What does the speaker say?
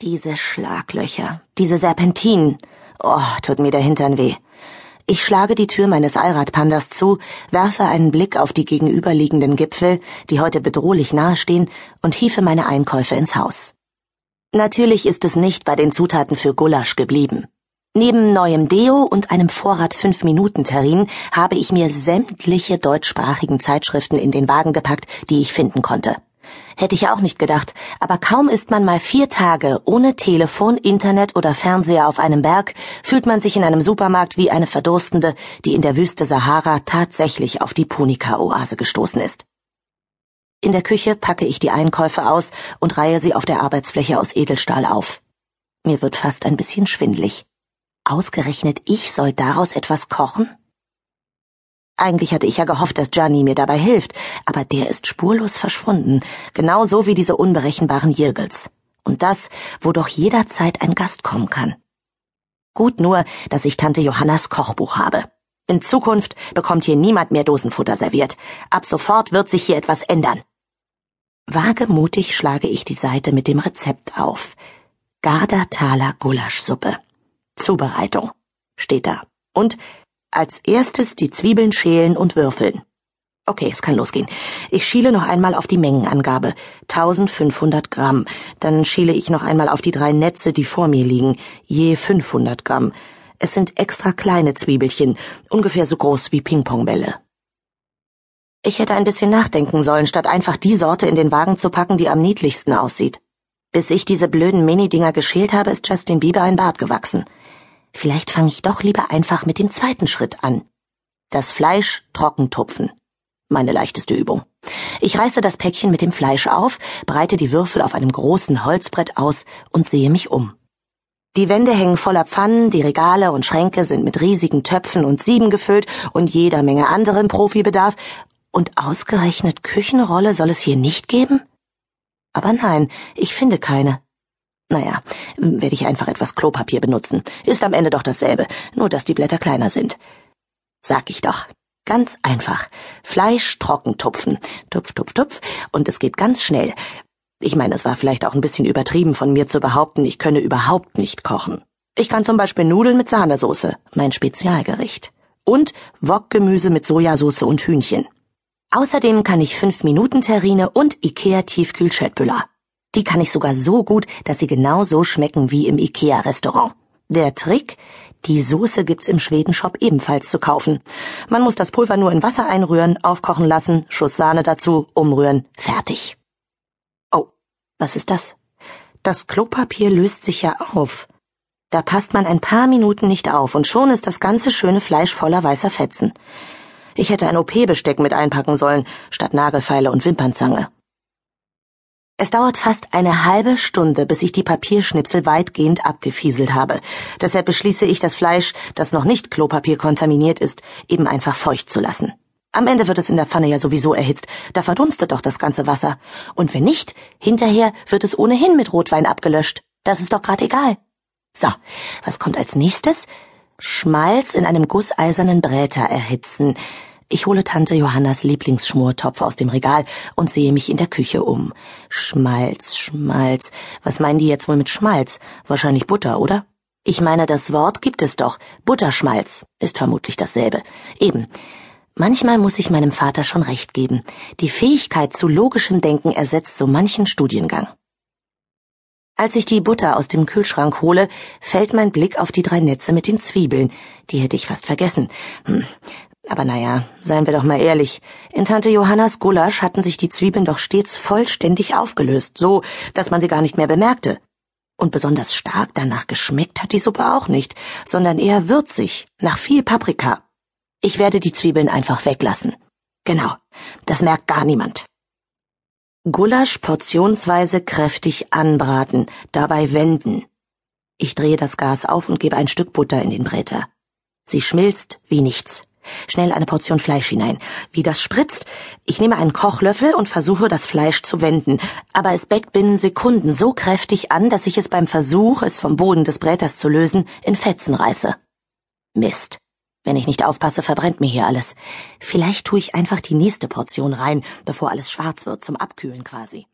Diese Schlaglöcher, diese Serpentinen. Oh, tut mir der Hintern weh. Ich schlage die Tür meines Allradpandas zu, werfe einen Blick auf die gegenüberliegenden Gipfel, die heute bedrohlich nahestehen, und hiefe meine Einkäufe ins Haus. Natürlich ist es nicht bei den Zutaten für Gulasch geblieben. Neben neuem Deo und einem Vorrat 5-Minuten-Terrin habe ich mir sämtliche deutschsprachigen Zeitschriften in den Wagen gepackt, die ich finden konnte. Hätte ich auch nicht gedacht, aber kaum ist man mal vier Tage ohne Telefon, Internet oder Fernseher auf einem Berg, fühlt man sich in einem Supermarkt wie eine Verdurstende, die in der Wüste Sahara tatsächlich auf die Punika-Oase gestoßen ist. In der Küche packe ich die Einkäufe aus und reihe sie auf der Arbeitsfläche aus Edelstahl auf. Mir wird fast ein bisschen schwindlig. Ausgerechnet ich soll daraus etwas kochen? Eigentlich hatte ich ja gehofft, dass Gianni mir dabei hilft, aber der ist spurlos verschwunden, genauso wie diese unberechenbaren Jirgels. Und das, wo doch jederzeit ein Gast kommen kann. Gut nur, dass ich Tante Johannas Kochbuch habe. In Zukunft bekommt hier niemand mehr Dosenfutter serviert. Ab sofort wird sich hier etwas ändern. Wagemutig schlage ich die Seite mit dem Rezept auf. Gardertaler Gulaschsuppe. Zubereitung. Steht da. Und als erstes die Zwiebeln schälen und würfeln. Okay, es kann losgehen. Ich schiele noch einmal auf die Mengenangabe. 1500 Gramm. Dann schiele ich noch einmal auf die drei Netze, die vor mir liegen. Je 500 Gramm. Es sind extra kleine Zwiebelchen, ungefähr so groß wie Pingpongbälle. Ich hätte ein bisschen nachdenken sollen, statt einfach die Sorte in den Wagen zu packen, die am niedlichsten aussieht. Bis ich diese blöden Mini-Dinger geschält habe, ist Justin Bieber ein Bart gewachsen. Vielleicht fange ich doch lieber einfach mit dem zweiten Schritt an. Das Fleisch trocken tupfen. Meine leichteste Übung. Ich reiße das Päckchen mit dem Fleisch auf, breite die Würfel auf einem großen Holzbrett aus und sehe mich um. Die Wände hängen voller Pfannen, die Regale und Schränke sind mit riesigen Töpfen und Sieben gefüllt und jeder Menge anderen Profibedarf, und ausgerechnet Küchenrolle soll es hier nicht geben? Aber nein, ich finde keine. Naja, werde ich einfach etwas Klopapier benutzen. Ist am Ende doch dasselbe, nur dass die Blätter kleiner sind. Sag ich doch. Ganz einfach. Fleisch trocken tupfen. Tupf, tupf, tupf. Und es geht ganz schnell. Ich meine, es war vielleicht auch ein bisschen übertrieben von mir zu behaupten, ich könne überhaupt nicht kochen. Ich kann zum Beispiel Nudeln mit Sahnesoße, mein Spezialgericht. Und Wokgemüse mit Sojasauce und Hühnchen. Außerdem kann ich 5-Minuten-Terrine und Ikea-Tiefkühl-Chatbüller. Die kann ich sogar so gut, dass sie genau so schmecken wie im Ikea-Restaurant. Der Trick? Die Soße gibt's im Schwedenshop ebenfalls zu kaufen. Man muss das Pulver nur in Wasser einrühren, aufkochen lassen, Schuss Sahne dazu, umrühren, fertig. Oh, was ist das? Das Klopapier löst sich ja auf. Da passt man ein paar Minuten nicht auf und schon ist das ganze schöne Fleisch voller weißer Fetzen. Ich hätte ein OP-Besteck mit einpacken sollen, statt Nagelfeile und Wimpernzange. Es dauert fast eine halbe Stunde, bis ich die Papierschnipsel weitgehend abgefieselt habe. Deshalb beschließe ich, das Fleisch, das noch nicht Klopapier kontaminiert ist, eben einfach feucht zu lassen. Am Ende wird es in der Pfanne ja sowieso erhitzt, da verdunstet doch das ganze Wasser. Und wenn nicht, hinterher wird es ohnehin mit Rotwein abgelöscht. Das ist doch grad egal. So, was kommt als nächstes? Schmalz in einem gusseisernen Bräter erhitzen. Ich hole Tante Johannas Lieblingsschmortopf aus dem Regal und sehe mich in der Küche um. Schmalz, Schmalz. Was meinen die jetzt wohl mit Schmalz? Wahrscheinlich Butter, oder? Ich meine, das Wort gibt es doch. Butterschmalz ist vermutlich dasselbe. Eben. Manchmal muss ich meinem Vater schon recht geben. Die Fähigkeit zu logischem Denken ersetzt so manchen Studiengang. Als ich die Butter aus dem Kühlschrank hole, fällt mein Blick auf die drei Netze mit den Zwiebeln. Die hätte ich fast vergessen. Hm, aber naja, seien wir doch mal ehrlich, in Tante Johannas Gulasch hatten sich die Zwiebeln doch stets vollständig aufgelöst, so, dass man sie gar nicht mehr bemerkte. Und besonders stark danach geschmeckt hat die Suppe auch nicht, sondern eher würzig, nach viel Paprika. Ich werde die Zwiebeln einfach weglassen. Genau, das merkt gar niemand. Gulasch portionsweise kräftig anbraten, dabei wenden. Ich drehe das Gas auf und gebe ein Stück Butter in den Bräter. Sie schmilzt wie nichts. Schnell eine Portion Fleisch hinein. Wie das spritzt? Ich nehme einen Kochlöffel und versuche, das Fleisch zu wenden. Aber es beckt binnen Sekunden so kräftig an, dass ich es beim Versuch, es vom Boden des Bräters zu lösen, in Fetzen reiße. Mist. Wenn ich nicht aufpasse, verbrennt mir hier alles. Vielleicht tue ich einfach die nächste Portion rein, bevor alles schwarz wird, zum Abkühlen quasi.